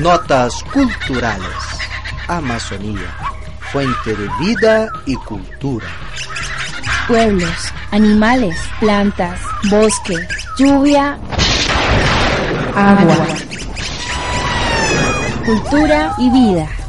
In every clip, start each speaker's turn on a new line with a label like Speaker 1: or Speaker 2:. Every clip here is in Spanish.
Speaker 1: Notas culturales. Amazonía, fuente de vida y cultura.
Speaker 2: Pueblos, animales, plantas, bosque, lluvia, agua. Cultura y vida.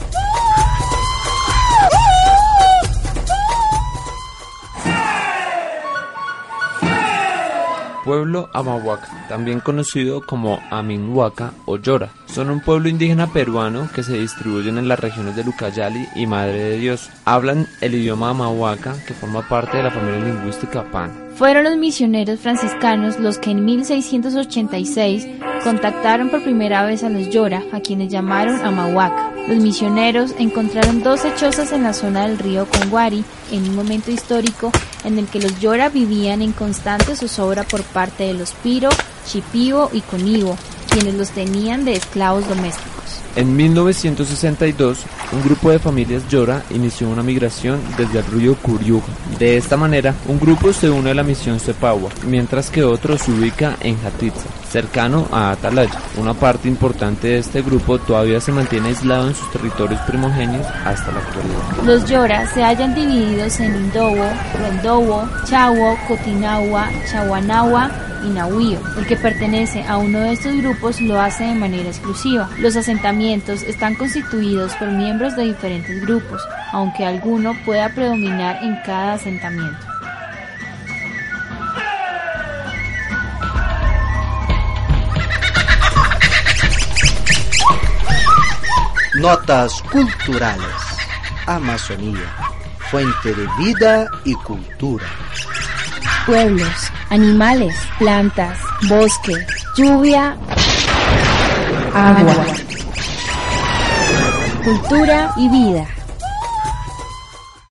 Speaker 3: Pueblo Amahuaca, también conocido como Aminhuaca o Llora, son un pueblo indígena peruano que se distribuyen en las regiones de Lucayali y Madre de Dios. Hablan el idioma Amahuaca, que forma parte de la familia lingüística Pan.
Speaker 2: Fueron los misioneros franciscanos los que en 1686 contactaron por primera vez a los Llora, a quienes llamaron Amahuaca. Los misioneros encontraron 12 chozas en la zona del río Conguari en un momento histórico en el que los Llora vivían en constante zozobra por parte de los Piro, Chipivo y Conivo, quienes los tenían de esclavos domésticos.
Speaker 3: En 1962, un grupo de familias Llora inició una migración desde el río Curiuja. De esta manera, un grupo se une a la misión Cepagua, mientras que otro se ubica en Jatitza, cercano a Atalaya. Una parte importante de este grupo todavía se mantiene aislado en sus territorios primogenios hasta la actualidad.
Speaker 2: Los Llora se hallan divididos en Indobo, Rondobo, Chawo, Cotinagua, Chawanagua y Nahuío. El que pertenece a uno de estos grupos lo hace de manera exclusiva. Los asentamientos están constituidos por miembros de diferentes grupos, aunque alguno pueda predominar en cada asentamiento.
Speaker 1: Notas culturales. Amazonía, fuente de vida y cultura.
Speaker 2: Pueblos, animales, plantas, bosque, lluvia, agua. Cultura y vida.